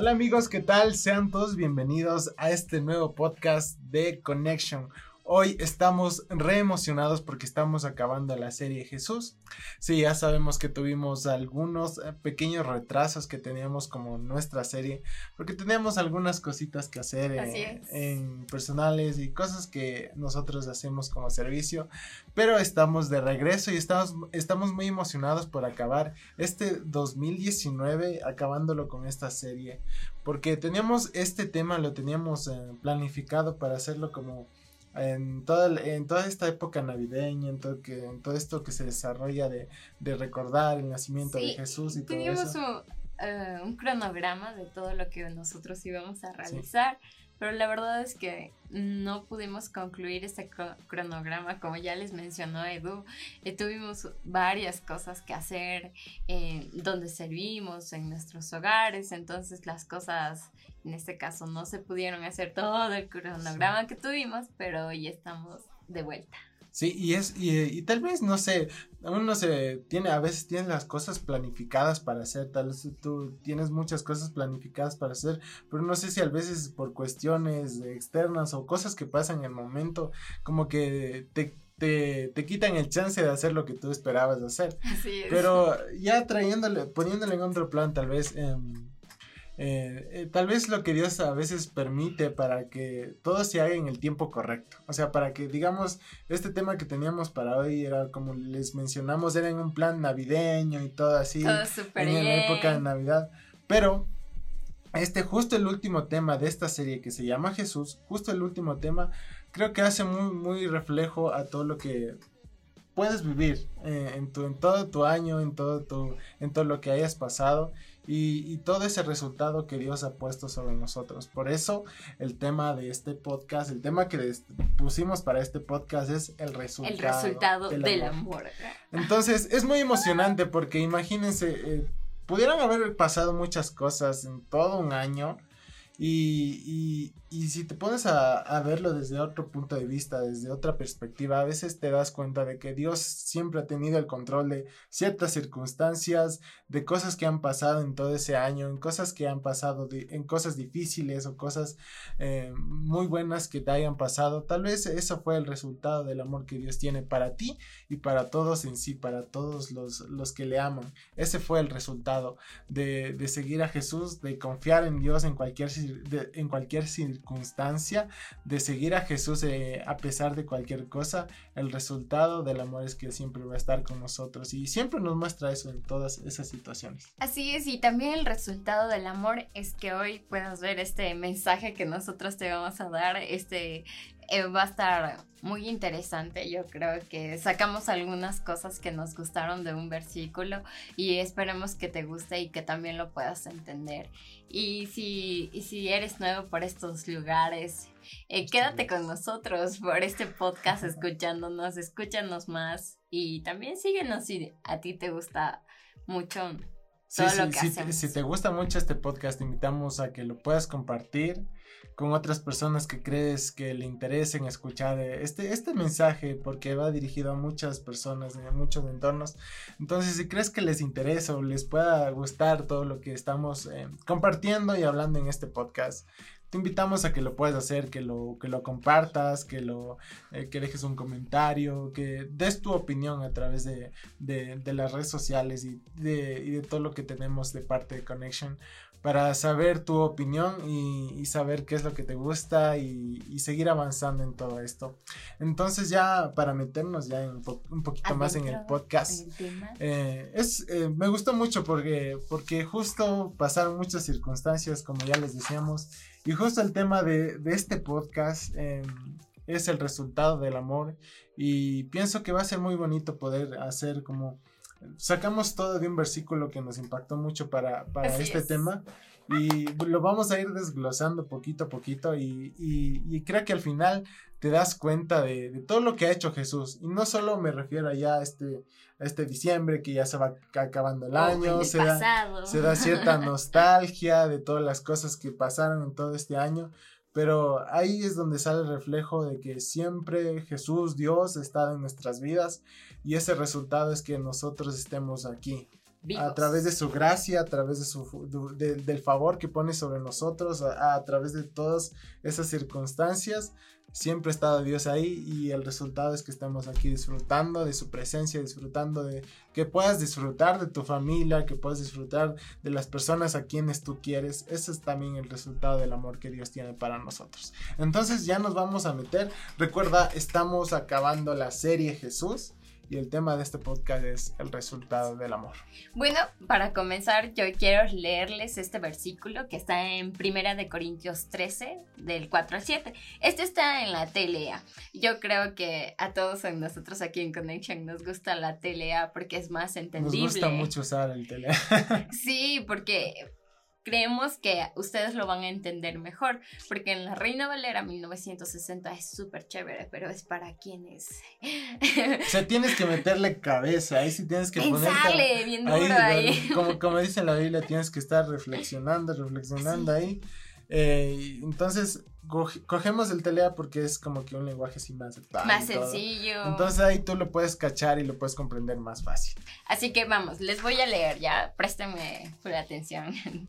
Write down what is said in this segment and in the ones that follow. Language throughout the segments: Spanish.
Hola amigos, ¿qué tal? Sean todos bienvenidos a este nuevo podcast de Connection. Hoy estamos re emocionados porque estamos acabando la serie Jesús. Sí, ya sabemos que tuvimos algunos eh, pequeños retrasos que teníamos como nuestra serie, porque teníamos algunas cositas que hacer en, en, personales y cosas que nosotros hacemos como servicio, pero estamos de regreso y estamos, estamos muy emocionados por acabar este 2019 acabándolo con esta serie, porque teníamos este tema, lo teníamos eh, planificado para hacerlo como en toda, en toda esta época navideña, en todo, que, en todo esto que se desarrolla de, de recordar el nacimiento de Jesús y todo eso. Un, uh, un cronograma de todo lo que nosotros íbamos a realizar. Pero la verdad es que no pudimos concluir este cronograma, como ya les mencionó Edu. Eh, tuvimos varias cosas que hacer eh, donde servimos, en nuestros hogares, entonces las cosas en este caso no se pudieron hacer todo el cronograma que tuvimos, pero hoy estamos de vuelta. Sí, y es, y, tal vez, no sé, uno se tiene, a veces tiene las cosas planificadas para hacer, tal vez tú tienes muchas cosas planificadas para hacer, pero no sé si a veces por cuestiones externas o cosas que pasan en el momento, como que te, te, te quitan el chance de hacer lo que tú esperabas hacer. Así es. Pero ya trayéndole, poniéndole en otro plan, tal vez, eh, eh, eh, tal vez lo que Dios a veces permite para que todo se haga en el tiempo correcto. O sea, para que, digamos, este tema que teníamos para hoy era, como les mencionamos, era en un plan navideño y todo así. Todo en la época de Navidad. Pero, este, justo el último tema de esta serie que se llama Jesús, justo el último tema, creo que hace muy, muy reflejo a todo lo que puedes vivir eh, en, tu, en todo tu año, en todo, tu, en todo lo que hayas pasado y, todo ese resultado que Dios ha puesto sobre nosotros. Por eso el tema de este podcast, el tema que pusimos para este podcast es el resultado. El resultado del, amor. Entonces es muy emocionante porque imagínense, eh, pudieran haber pasado muchas cosas en todo un año y, y, si te pones a, verlo desde otro punto de vista, desde otra perspectiva, a veces te das cuenta de que Dios siempre ha tenido el control de ciertas circunstancias, de cosas que han pasado en todo ese año, en cosas que han pasado, en cosas difíciles o cosas eh, muy buenas que te hayan pasado. Tal vez eso fue el resultado del amor que Dios tiene para ti y para todos en sí, para todos los, los que le aman. Ese fue el resultado de, de seguir a Jesús, de confiar en Dios en cualquier situación en cualquier circunstancia, de seguir a Jesús eh, a pesar de cualquier cosa, el resultado del amor es que siempre va a estar con nosotros y siempre nos muestra eso en todas esas situaciones. Así es, y también el resultado del amor es que hoy puedas ver este mensaje que nosotros te vamos a dar, este eh, va a estar muy interesante. Yo creo que sacamos algunas cosas que nos gustaron de un versículo y esperemos que te guste y que también lo puedas entender. Y si, si eres nuevo por estos lugares, eh, quédate con nosotros por este podcast escuchándonos, escúchanos más y también síguenos si a ti te gusta mucho. Todo lo que hacemos. si te gusta mucho este podcast, te invitamos a que lo puedas compartir con otras personas que crees que le interesen escuchar eh, este, este mensaje porque va dirigido a muchas personas en muchos entornos. Entonces, si crees que les interesa o les pueda gustar todo lo que estamos eh, compartiendo y hablando en este podcast, te invitamos a que lo puedas hacer, que lo, que lo compartas, que, lo, eh, que dejes un comentario, que des tu opinión a través de, de, las redes sociales y de, y de todo lo que tenemos de parte de Connection para saber tu opinión y, saber qué es lo que te gusta y, seguir avanzando en todo esto. Entonces ya para meternos ya un poquito más en el podcast, eh, es, eh, me gustó mucho porque, porque justo pasaron muchas circunstancias, como ya les decíamos, y justo el tema de, este podcast em, es el resultado del amor. Y pienso que va a ser muy bonito poder hacer como sacamos todo de un versículo que nos impactó mucho para, para este tema y lo vamos a ir desglosando poquito a poquito y, y, creo que al final te das cuenta de, de, todo lo que ha hecho Jesús y no solo me refiero ya a este, a este diciembre que ya se va acabando el año, se, da, se da cierta nostalgia de todas las cosas que pasaron en todo este año, pero ahí es donde sale el reflejo de que siempre Jesús, Dios, está en nuestras vidas y ese resultado es que nosotros estemos aquí. A través de su gracia, a través de su, del favor que pone sobre nosotros, a, través de todas esas circunstancias. Siempre estado Dios ahí y el resultado es que estamos aquí disfrutando de su presencia, disfrutando de que puedas disfrutar de tu familia, que puedas disfrutar de las personas a quienes tú quieres. Ese es también el resultado del amor que Dios tiene para nosotros. Entonces ya nos vamos a meter. Recuerda, estamos acabando la serie Jesús y el tema de este podcast es el resultado del amor. Bueno, para comenzar yo quiero leerles este versículo que está en Primera de Corintios 13 del 4 al 7. Este está en la TLA. Yo creo que a todos nosotros aquí en Connection nos gusta la TLA porque es más entendible. Nos gusta mucho usar el TLA. sí, porque creemos que ustedes lo van a entender mejor, porque en la Reina Valera 1960 es súper chévere, pero es para quienes... o sea, tienes que meterle cabeza, ahí sí tienes que poner... Sale bien duro ahí. Como, como dice la Biblia, tienes que estar reflexionando, reflexionando ahí. Eh, entonces, cogemos el telea porque es como que un lenguaje así más Más sencillo. Entonces ahí tú lo puedes cachar y lo puedes comprender más fácil. Así que vamos, les voy a leer ya, préstame full atención.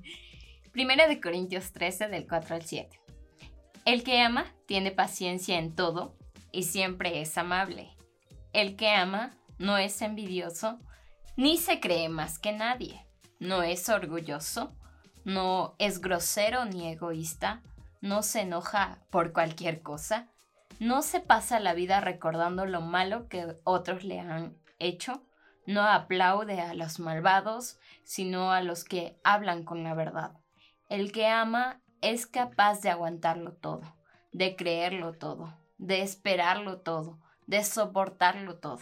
Primera de Corintios 13 del 4 al 7. El que ama tiene paciencia en todo y siempre es amable. El que ama no es envidioso ni se cree más que nadie. No es orgulloso, no es grosero ni egoísta, no se enoja por cualquier cosa, no se pasa la vida recordando lo malo que otros le han hecho, no aplaude a los malvados, sino a los que hablan con la verdad. El que ama es capaz de aguantarlo todo, de creerlo todo, de esperarlo todo, de soportarlo todo.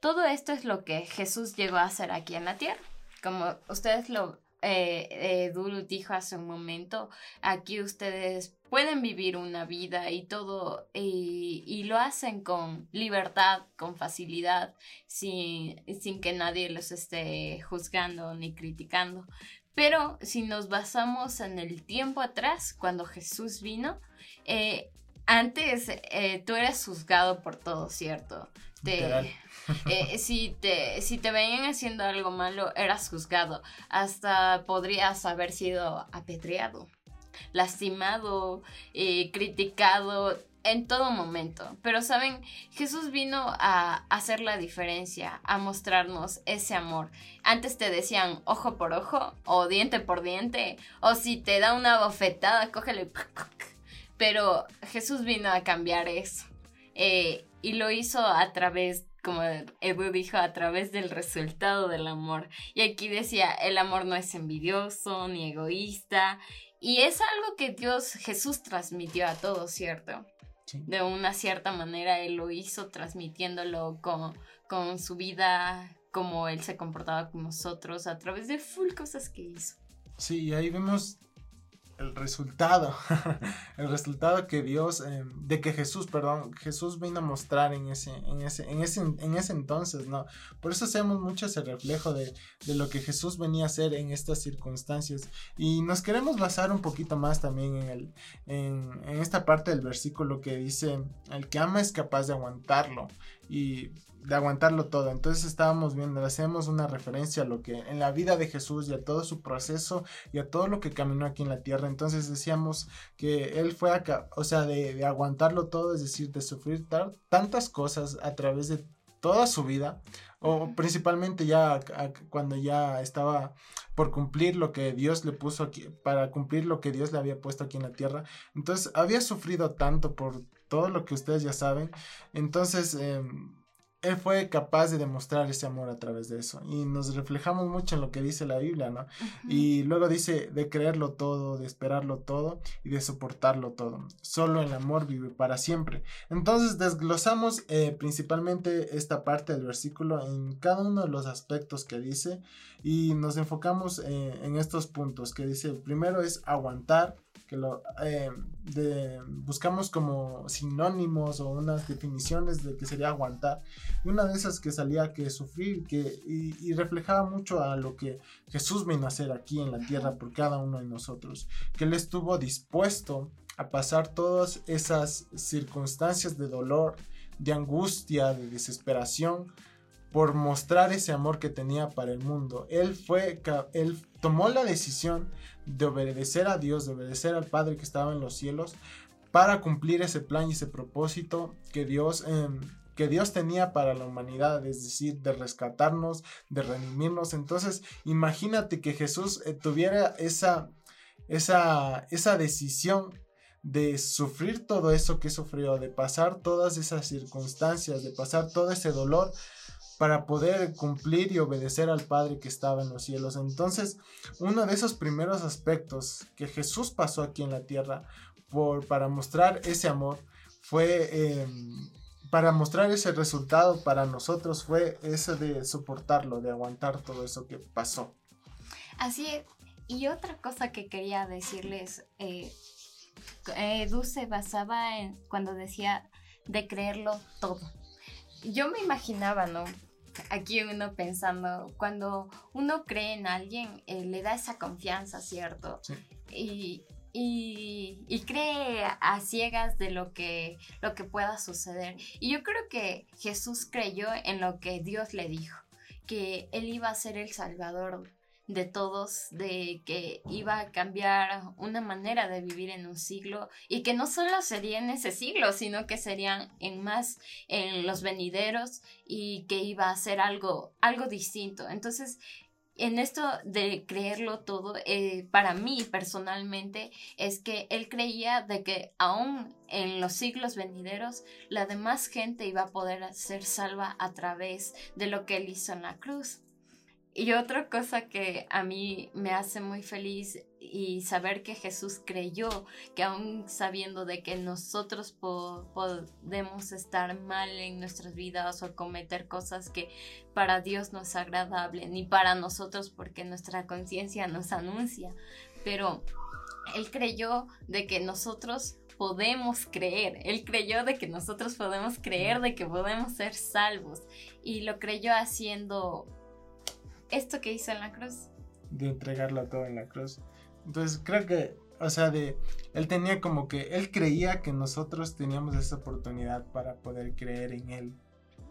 Todo esto es lo que Jesús llegó a hacer aquí en la tierra. Como ustedes lo eh, dijo hace un momento, aquí ustedes pueden vivir una vida y todo, y, y lo hacen con libertad, con facilidad, sin, sin que nadie los esté juzgando ni criticando. Pero si nos basamos en el tiempo atrás, cuando Jesús vino, eh, antes eh, tú eras juzgado por todo, ¿cierto? Te, eh, si, te, si te veían haciendo algo malo, eras juzgado. Hasta podrías haber sido apedreado, lastimado, criticado, en todo momento. Pero saben, Jesús vino a hacer la diferencia, a mostrarnos ese amor. Antes te decían ojo por ojo o diente por diente, o si te da una bofetada, cógele. Pero Jesús vino a cambiar eso. Eh, y lo hizo a través como Edu dijo, a través del resultado del amor. Y aquí decía, el amor no es envidioso ni egoísta. Y es algo que Dios, Jesús transmitió a todos, ¿cierto? De una cierta manera él lo hizo transmitiéndolo con, con su vida, como él se comportaba con nosotros a través de full cosas que hizo. Sí, ahí vemos el resultado, el resultado que Dios, eh, de que Jesús, perdón, Jesús vino a mostrar en ese, en ese, en ese, en ese entonces, ¿no? Por eso hacemos mucho ese reflejo de, de, lo que Jesús venía a hacer en estas circunstancias. Y nos queremos basar un poquito más también en, el, en, en esta parte del versículo que dice, el que ama es capaz de aguantarlo. Y de aguantarlo todo. Entonces estábamos viendo, hacemos una referencia a lo que en la vida de Jesús y a todo su proceso y a todo lo que caminó aquí en la tierra. Entonces decíamos que él fue acá, o sea, de, aguantarlo todo, es decir, de sufrir tantas cosas a través de toda su vida, o principalmente ya cuando ya estaba por cumplir lo que Dios le puso aquí, para cumplir lo que Dios le había puesto aquí en la tierra. Entonces había sufrido tanto por todo lo que ustedes ya saben. Entonces, em, él fue capaz de demostrar ese amor a través de eso. Y nos reflejamos mucho en lo que dice la Biblia, ¿no? Y luego dice de creerlo todo, de esperarlo todo y de soportarlo todo. Solo el amor vive para siempre. Entonces desglosamos eh, principalmente esta parte del versículo en cada uno de los aspectos que dice y nos enfocamos eh, en estos puntos que dice, primero es aguantar que lo eh, buscamos como sinónimos o unas definiciones de que sería aguantar. Y una de esas que salía que sufrir que, y, reflejaba mucho a lo que Jesús vino a hacer aquí en la tierra por cada uno de nosotros. Que Él estuvo dispuesto a pasar todas esas circunstancias de dolor, de angustia, de desesperación por mostrar ese amor que tenía para el mundo. Él fue, él tomó la decisión de obedecer a Dios, de obedecer al Padre que estaba en los cielos, para cumplir ese plan y ese propósito que Dios, em, que Dios tenía para la humanidad, es decir, de rescatarnos, de redimirnos. Entonces, imagínate que Jesús eh, tuviera esa, esa, esa decisión de sufrir todo eso que sufrió, de pasar todas esas circunstancias, de pasar todo ese dolor para poder cumplir y obedecer al Padre que estaba en los cielos. Entonces, uno de esos primeros aspectos que Jesús pasó aquí en la tierra por, para mostrar ese amor fue, em, para mostrar ese resultado para nosotros fue ese de soportarlo, de aguantar todo eso que pasó. Así es. Y otra cosa que quería decirles, eh, eh, se basaba en cuando decía de creerlo todo. Yo me imaginaba, ¿no? Aquí uno pensando, cuando uno cree en alguien, eh, le da esa confianza, ¿cierto? Y, y, cree a ciegas de lo que, lo que pueda suceder. Y yo creo que Jesús creyó en lo que Dios le dijo, que Él iba a ser el Salvador de todos, de que iba a cambiar una manera de vivir en un siglo y que no solo sería en ese siglo, sino que serían en más en los venideros y que iba a ser algo, algo distinto. Entonces, en esto de creerlo todo, eh, para mí personalmente, es que él creía de que aún en los siglos venideros, la demás gente iba a poder ser salva a través de lo que él hizo en la cruz. Y otra cosa que a mí me hace muy feliz y saber que Jesús creyó, que aún sabiendo de que nosotros podemos estar mal en nuestras vidas o cometer cosas que para Dios no es agradable, ni para nosotros porque nuestra conciencia nos anuncia, pero Él creyó de que nosotros podemos creer. Él creyó de que nosotros podemos creer, de que podemos ser salvos. Y lo creyó haciendo esto que hizo en la cruz. De entregarlo todo en la cruz. Entonces creo que, o sea, de, él tenía como que, él creía que nosotros teníamos esa oportunidad para poder creer en él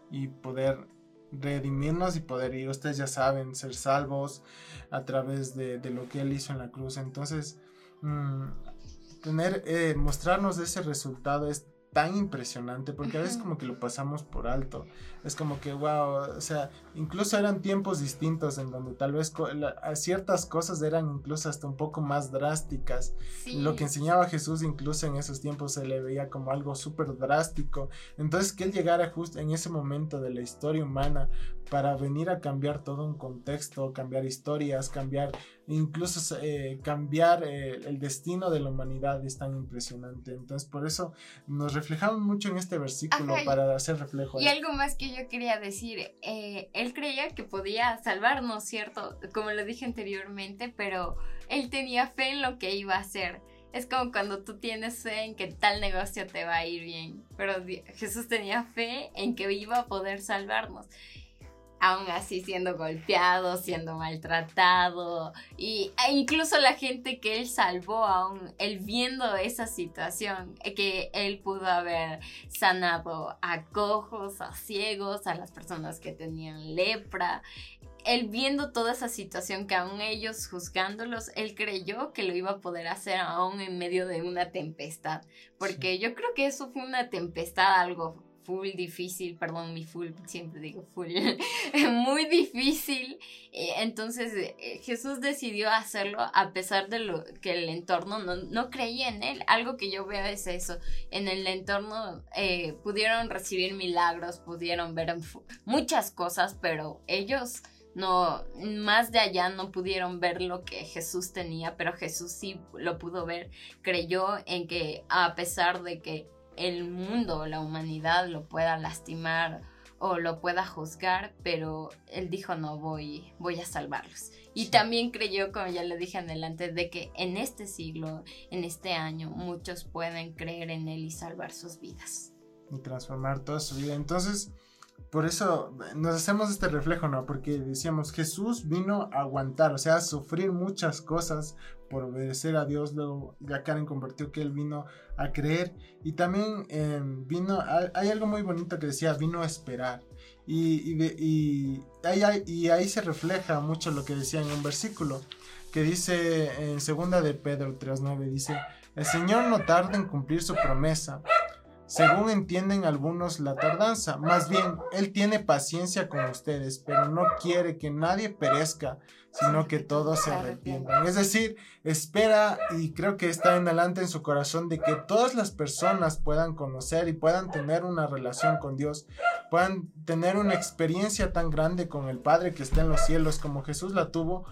y poder redimirnos y poder ir, ustedes ya saben, ser salvos a través de, lo que él hizo en la cruz. Entonces, mm, tener, eh, mostrarnos ese resultado es tan impresionante porque a veces como que lo pasamos por alto. Es como que, wow, o sea, incluso eran tiempos distintos en donde tal vez ciertas cosas eran incluso hasta un poco más drásticas. Lo que enseñaba Jesús incluso en esos tiempos se le veía como algo súper drástico. Entonces que él llegara justo en ese momento de la historia humana para venir a cambiar todo un contexto, cambiar historias, cambiar incluso eh, cambiar eh, el destino de la humanidad es tan impresionante. Entonces por eso nos reflejamos mucho en este versículo para hacer reflejo. Y algo más que yo quería decir, eh, él creía que podía salvarnos, ¿cierto? Como lo dije anteriormente, pero él tenía fe en lo que iba a hacer. Es como cuando tú tienes fe en que tal negocio te va a ir bien, pero Jesús tenía fe en que iba a poder salvarnos aún así siendo golpeado, siendo maltratado, y, e incluso la gente que él salvó, aún él viendo esa situación, eh, que él pudo haber sanado a cojos, a ciegos, a las personas que tenían lepra. Él viendo toda esa situación que aún ellos juzgándolos, él creyó que lo iba a poder hacer aún en medio de una tempestad. Porque yo creo que eso fue una tempestad algo full difícil, perdón, mi full, siempre digo full, muy difícil. Entonces eh, Jesús decidió hacerlo a pesar de lo que el entorno no, creía en él. Algo que yo veo es eso. En el entorno eh, pudieron recibir milagros, pudieron ver muchas cosas, pero ellos no, más de allá no pudieron ver lo que Jesús tenía, pero Jesús sí lo pudo ver, creyó en que a pesar de que el mundo, la humanidad lo pueda lastimar o lo pueda juzgar, pero él dijo no voy, voy a salvarlos. Y también creyó, como ya le dije adelante, de que en este siglo, en este año, muchos pueden creer en él y salvar sus vidas. Y transformar toda su vida. Entonces, por eso nos hacemos este reflejo, ¿no? Porque decíamos, Jesús vino a aguantar, o sea, a sufrir muchas cosas por obedecer a Dios. Luego ya Karen compartió que él vino a creer. Y también em, vino, hay algo muy bonito que decía, vino a esperar. Y, y, ahí, y ahí se refleja mucho lo que decía en un versículo, que dice en segunda de Pedro 3.9, dice, el Señor no tarda en cumplir su promesa según entienden algunos la tardanza. Más bien, Él tiene paciencia con ustedes, pero no quiere que nadie perezca, sino que todos se arrepientan. Es decir, espera y creo que está en adelante en su corazón de que todas las personas puedan conocer y puedan tener una relación con Dios, puedan tener una experiencia tan grande con el Padre que está en los cielos como Jesús la tuvo,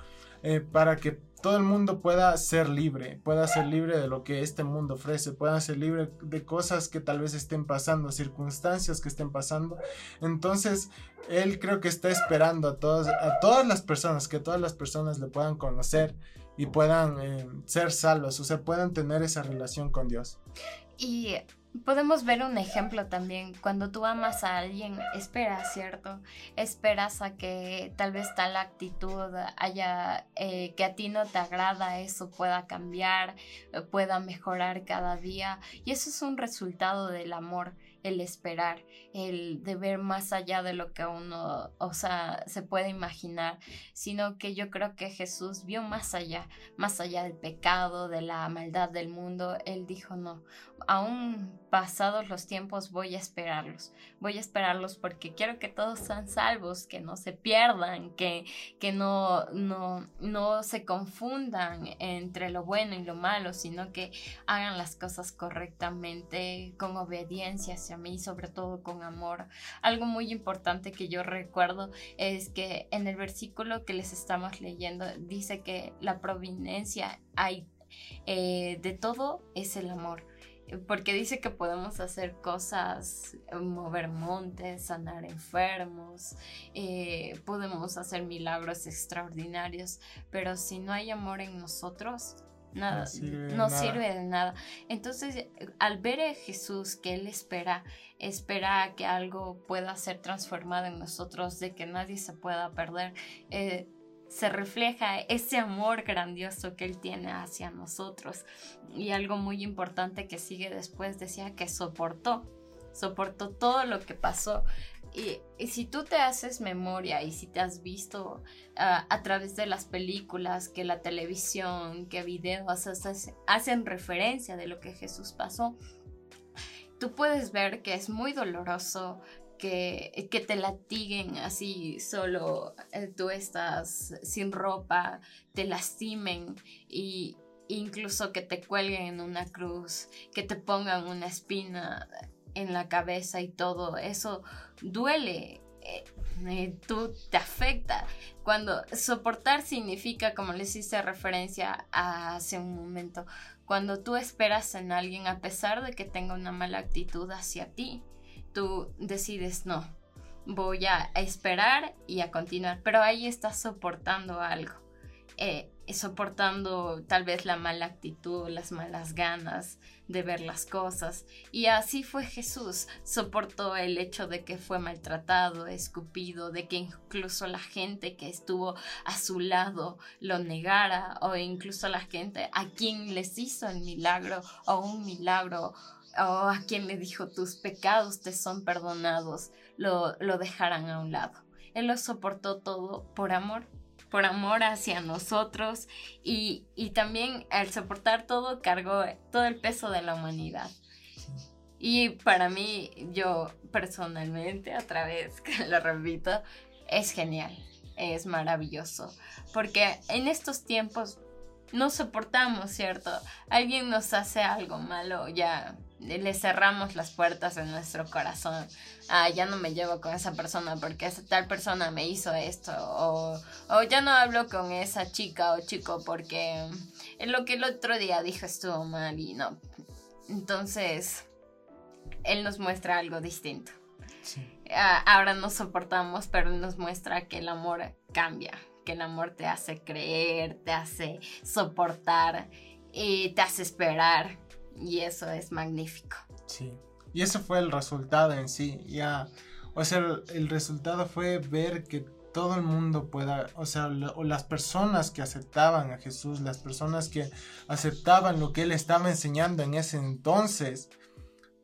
eh, para que todo el mundo pueda ser libre, pueda ser libre de lo que este mundo ofrece, pueda ser libre de cosas que tal vez estén pasando, circunstancias que estén pasando. Entonces, él creo que está esperando a, todos, a todas las personas, que todas las personas le puedan conocer y puedan eh, ser salvos, o sea, puedan tener esa relación con Dios. Y podemos ver un ejemplo también. Cuando tú amas a alguien, esperas, ¿cierto? Esperas a que tal vez tal actitud haya, eh, que a ti no te agrada, eso pueda cambiar, eh, pueda mejorar cada día. Y eso es un resultado del amor el esperar, el de ver más allá de lo que uno, o sea, se puede imaginar, sino que yo creo que Jesús vio más allá, más allá del pecado, de la maldad del mundo. Él dijo, no, aún pasados los tiempos voy a esperarlos, voy a esperarlos porque quiero que todos sean salvos, que no se pierdan, que, que no, no, no se confundan entre lo bueno y lo malo, sino que hagan las cosas correctamente, con obediencia hacia mí, sobre todo con amor. Algo muy importante que yo recuerdo es que en el versículo que les estamos leyendo dice que la providencia hay eh, de todo es el amor porque dice que podemos hacer cosas, eh, mover montes, sanar enfermos, eh, podemos hacer milagros extraordinarios, pero si no hay amor en nosotros, nada, no, sirve, de nada. Entonces, al ver a Jesús que Él espera, espera que algo pueda ser transformado en nosotros, de que nadie se pueda perder, eh, se refleja ese amor grandioso que Él tiene hacia nosotros. Y algo muy importante que sigue después decía que soportó, soportó todo lo que pasó. Y, si tú te haces memoria y si te has visto ah, a través de las películas, que la televisión, que videos hacen referencia de lo que Jesús pasó, tú puedes ver que es muy doloroso, que, que te latiguen así solo, eh, tú estás sin ropa, te lastimen y incluso que te cuelguen en una cruz, que te pongan una espina en la cabeza y todo, eso duele. Eh, eh, tú te afecta. Cuando soportar significa, como les hice referencia hace un momento, cuando tú esperas en alguien a pesar de que tenga una mala actitud hacia ti, tú decides no, voy a esperar y a continuar, pero ahí estás soportando algo, eh, soportando tal vez la mala actitud, las malas ganas de ver las cosas. Y así fue Jesús, soportó el hecho de que fue maltratado, escupido, de que incluso la gente que estuvo a su lado lo negara, o incluso la gente a quien les hizo el milagro o un milagro o a quien le dijo tus pecados te son perdonados, lo, lo dejarán a un lado. Él lo soportó todo por amor, por amor hacia nosotros y, y también al soportar todo cargó todo el peso de la humanidad. Y para mí, yo personalmente, a través, que lo repito, es genial, es maravilloso, porque en estos tiempos no soportamos, ¿cierto? Alguien nos hace algo malo, ya le cerramos las puertas en nuestro corazón. Ah, ya no me llevo con esa persona porque esa tal persona me hizo esto. O, o ya no hablo con esa chica o chico porque lo que el otro día dijo estuvo mal y no. Entonces, él nos muestra algo distinto. Ah, ahora nos soportamos, pero nos muestra que el amor cambia, que el amor te hace creer, te hace soportar y te hace esperar y eso es magnífico. Sí, y eso fue el resultado en sí. Ya o sea, el resultado fue ver que todo el mundo pueda, o sea, o las personas que aceptaban a Jesús, las personas que aceptaban lo que él estaba enseñando en ese entonces,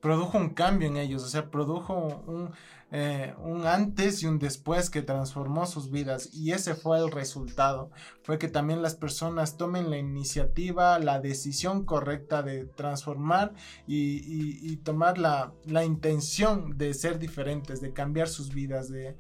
produjo un cambio en ellos, o sea, produjo un, eh, un antes y un después que transformó sus vidas y ese fue el resultado. Fue que también las personas tomen la iniciativa, la decisión correcta de transformar y, tomar la, intención de ser diferentes, de cambiar sus vidas, de,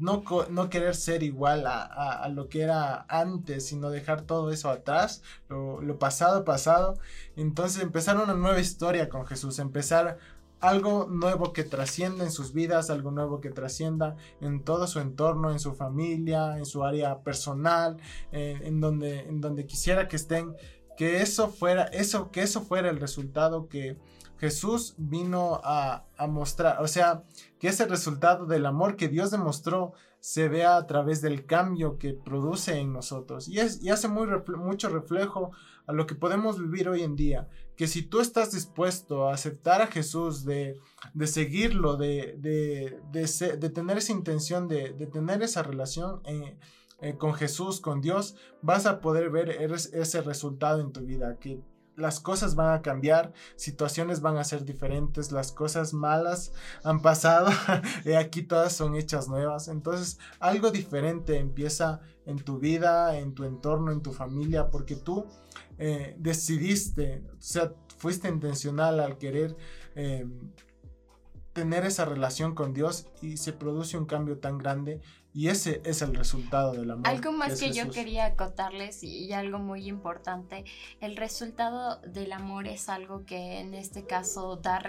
no, no, querer ser igual a, lo que era antes, sino dejar todo eso atrás, lo, lo pasado, pasado. Entonces empezar una nueva historia con Jesús, empezar algo nuevo que trascienda en sus vidas, algo nuevo que trascienda en todo su entorno, en su familia, en su área personal, eh, en, donde, en donde quisiera que estén, que eso fuera, eso, que eso fuera el resultado que Jesús vino a, mostrar, o sea, que ese resultado del amor que Dios demostró se vea a través del cambio que produce en nosotros. Y, es, y hace muy mucho reflejo a lo que podemos vivir hoy en día que si tú estás dispuesto a aceptar a Jesús, de, seguirlo, de, de, tener esa intención, de, tener esa relación eh, eh, con Jesús, con Dios, vas a poder ver ese resultado en tu vida, que las cosas van a cambiar, situaciones van a ser diferentes, las cosas malas han pasado y aquí todas son hechas nuevas. Entonces algo diferente empieza en tu vida, en tu entorno, en tu familia, porque tú eh, decidiste, o sea, fuiste intencional al querer eh, tener esa relación con Dios y se produce un cambio tan grande y ese es el resultado del amor. Algo más que, yo quería acotarles y, algo muy importante, el resultado del amor es algo que en este caso da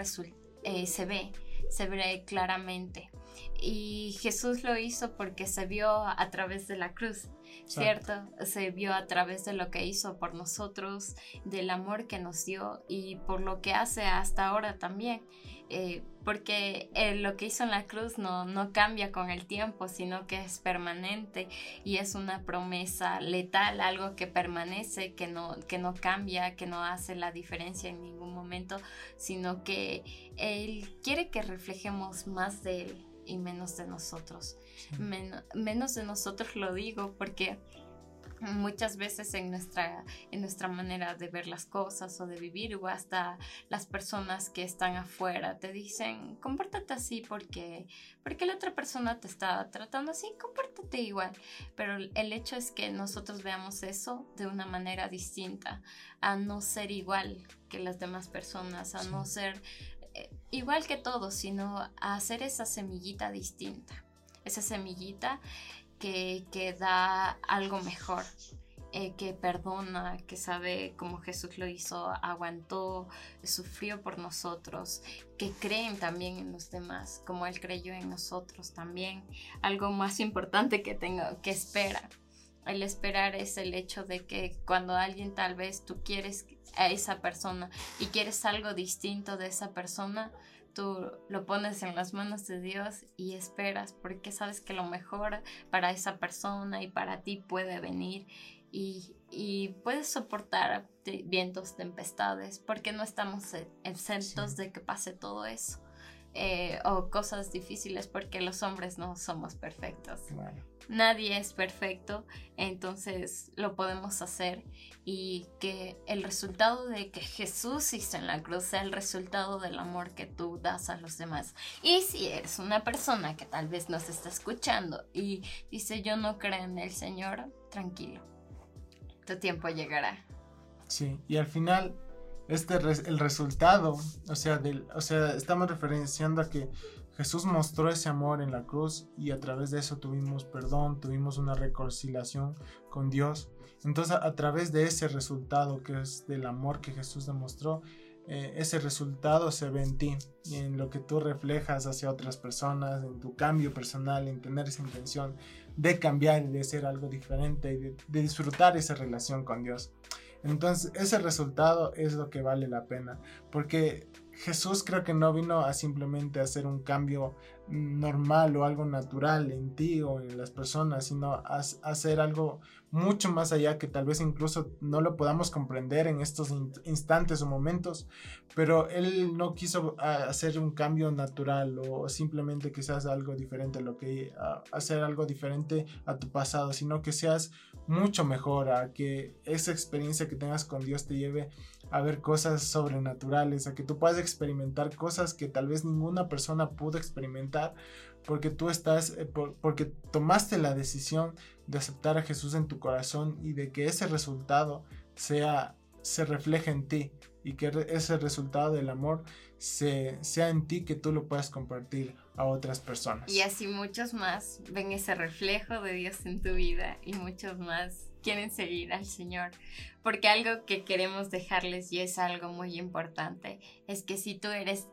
eh, se ve, se ve claramente. Y Jesús lo hizo porque se vio a través de la cruz. ¿cierto? Se vio a través de lo que hizo por nosotros, del amor que nos dio y por lo que hace hasta ahora también. Eh, porque eh, lo que hizo en la cruz no, no cambia con el tiempo, sino que es permanente y es una promesa letal, algo que permanece, que no, que no cambia, que no hace la diferencia en ningún momento, sino que Él quiere que reflejemos más de Él y menos de nosotros. Menos de nosotros lo digo porque muchas veces en nuestra, en nuestra manera de ver las cosas o de vivir o hasta las personas que están afuera te dicen compórtate así porque porque la otra persona te está tratando así compórtate igual pero el hecho es que nosotros veamos eso de una manera distinta a no ser igual que las demás personas a no ser igual que todos sino hacer esa semillita distinta esa semillita que, que da algo mejor, eh, que perdona, que sabe como Jesús lo hizo, aguantó, sufrió por nosotros, que creen también en los demás, como Él creyó en nosotros también. Algo más importante que tengo, que espera. El esperar es el hecho de que cuando alguien tal vez tú quieres a esa persona y quieres algo distinto de esa persona, tú lo pones en las manos de Dios y esperas porque sabes que lo mejor para esa persona y para ti puede venir y, puedes soportar vientos, tempestades, porque no estamos exentos de que pase todo eso. Eh, o cosas difíciles porque los hombres no somos perfectos. Nadie es perfecto, entonces lo podemos hacer y que el resultado de que Jesús hizo en la cruz sea el resultado del amor que tú das a los demás. Y si eres una persona que tal vez nos está escuchando y dice yo no creo en el Señor, tranquilo, tu tiempo llegará. Sí, y al final este el resultado, o sea, del, o sea, estamos referenciando a que Jesús mostró ese amor en la cruz y a través de eso tuvimos perdón, tuvimos una reconciliación con Dios. Entonces, a, través de ese resultado que es del amor que Jesús demostró, eh, ese resultado se ve en ti en lo que tú reflejas hacia otras personas, en tu cambio personal, en tener esa intención de cambiar de ser algo diferente y de disfrutar esa relación con Dios. Entonces ese resultado es lo que vale la pena, porque Jesús creo que no vino a simplemente hacer un cambio normal o algo natural en ti o en las personas, sino a, hacer algo mucho más allá que tal vez incluso no lo podamos comprender en estos instantes o momentos, pero Él no quiso hacer un cambio natural o simplemente seas algo diferente a lo que hacer algo diferente a tu pasado, sino que seas mucho mejor, a que esa experiencia que tengas con Dios te lleve a ver cosas sobrenaturales, a que tú puedas experimentar cosas que tal vez ninguna persona pudo experimentar porque tú estás, eh, porque tomaste la decisión de aceptar a Jesús en tu corazón y de que ese resultado sea, se refleje en ti y que ese resultado del amor se, sea en ti que tú lo puedas compartir a otras personas. Y así muchos más ven ese reflejo de Dios en tu vida y muchos más quieren seguir al Señor. Porque algo que queremos dejarles y es algo muy importante es que si tú eres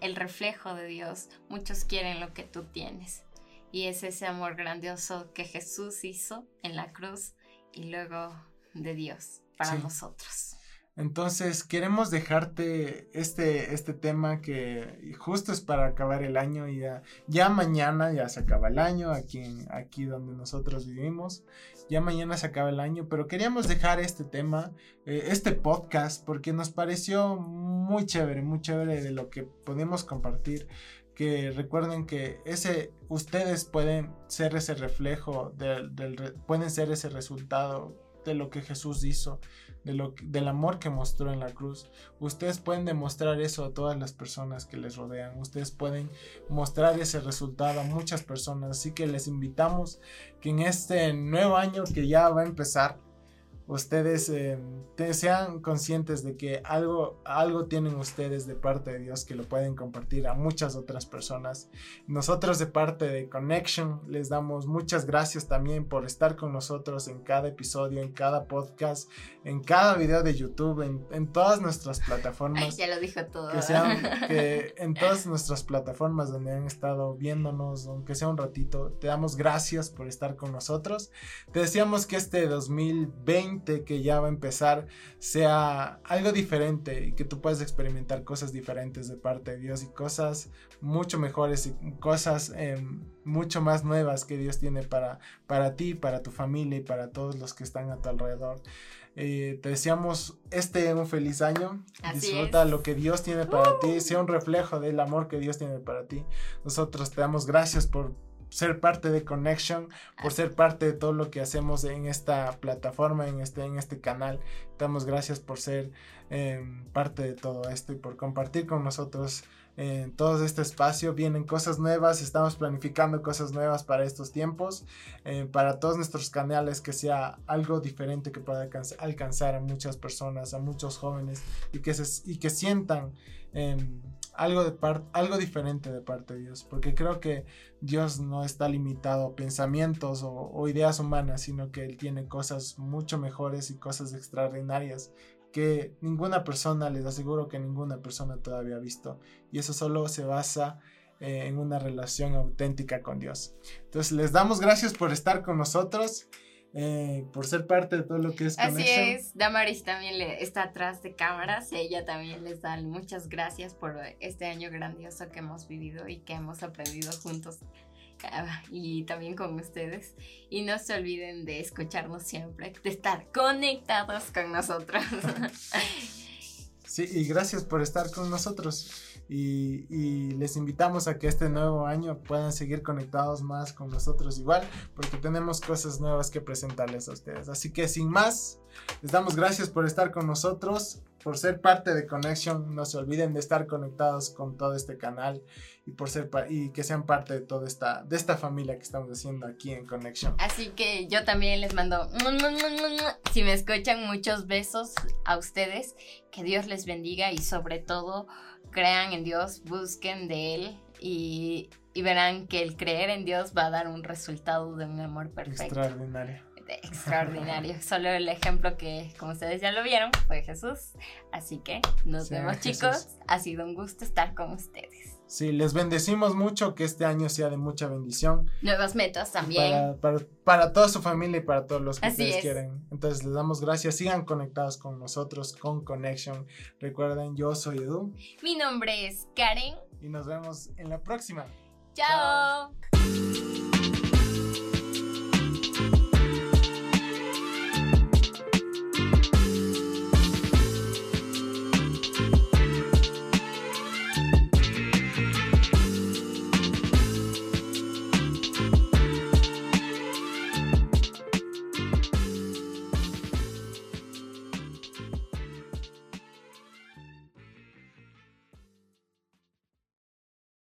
el reflejo de Dios, muchos quieren lo que tú tienes. Y es ese amor grandioso que Jesús hizo en la cruz y luego de Dios para nosotros. Entonces, queremos dejarte este, este tema que justo es para acabar el año y ya, ya mañana ya se acaba el año aquí, aquí donde nosotros vivimos. Ya mañana se acaba el año, pero queríamos dejar este tema, eh, este podcast, porque nos pareció muy chévere, muy chévere de lo que podemos compartir que recuerden que ese ustedes pueden ser ese reflejo del, pueden ser ese resultado de lo que Jesús hizo del amor que mostró en la cruz. Ustedes pueden demostrar eso a todas las personas que les rodean. Ustedes pueden mostrar ese resultado a muchas personas. Así que les invitamos que en este nuevo año que ya va a empezar, ustedes eh, sean conscientes de que algo, algo tienen ustedes de parte de Dios que lo pueden compartir a muchas otras personas. Nosotros de parte de Connection les damos muchas gracias también por estar con nosotros en cada episodio, en cada podcast, en cada video de YouTube, en, todas nuestras plataformas. ya lo dijo todo. Que sean que en todas nuestras plataformas donde han estado viéndonos, aunque sea un ratito, te damos gracias por estar con nosotros. Te decíamos que este 2020 que ya va a empezar sea algo diferente y que tú puedas experimentar cosas diferentes de parte de Dios y cosas mucho mejores y cosas em, mucho más nuevas que Dios tiene para, para ti, para tu familia y para todos los que están a tu alrededor. Eh, te deseamos este un feliz año. Disfruta lo que Dios tiene para ti, sea un reflejo del amor que Dios tiene para ti. Nosotros te damos gracias por ser parte de Connection, por ser parte de todo lo que hacemos en esta plataforma, en este, en este canal. Damos gracias por ser em, parte de todo esto y por compartir con nosotros en todo este espacio. Vienen cosas nuevas, estamos planificando cosas nuevas para estos tiempos, eh, para todos nuestros canales, que sea algo diferente que pueda alcanzar a muchas personas, a muchos jóvenes y que, se, y que sientan em, algo, de algo diferente de parte de Dios, porque creo que Dios no está limitado a pensamientos o, ideas humanas, sino que Él tiene cosas mucho mejores y cosas extraordinarias que ninguna persona, les aseguro que ninguna persona todavía ha visto. Y eso solo se basa eh, en una relación auténtica con Dios. Entonces les damos gracias por estar con nosotros. Eh, por ser parte de todo lo que es Así es, Damaris también le, está atrás de cámaras, ella también les da muchas gracias por este año grandioso que hemos vivido y que hemos aprendido juntos ah, y también con ustedes. Y no se olviden de escucharnos siempre, de estar conectados con nosotros. Sí, y gracias por estar con nosotros. Y, les invitamos a que este nuevo año puedan seguir conectados más con nosotros igual, porque tenemos cosas nuevas que presentarles a ustedes. Así que sin más, les damos gracias por estar con nosotros, por ser parte de Connection. No se olviden de estar conectados con todo este canal y por ser y que sean parte de toda esta de esta familia que estamos haciendo aquí en Connection. Así que yo también les mando si me escuchan muchos besos a ustedes, que Dios les bendiga y sobre todo crean en Dios, busquen de Él y, verán que el creer en Dios va a dar un resultado de un amor perfecto. Extraordinario. extraordinario. Solo el ejemplo que, como ustedes ya lo vieron, fue Jesús. Así que nos vemos, chicos. Ha sido un gusto estar con ustedes. Sí, les bendecimos mucho, que este año sea de mucha bendición. Nuevas metas también. Para, toda su familia y para todos los que ustedes quieren. Entonces les damos gracias, sigan conectados con nosotros, con Connection. Recuerden, yo soy Edu. Mi nombre es Karen. Y nos vemos en la próxima. Chao.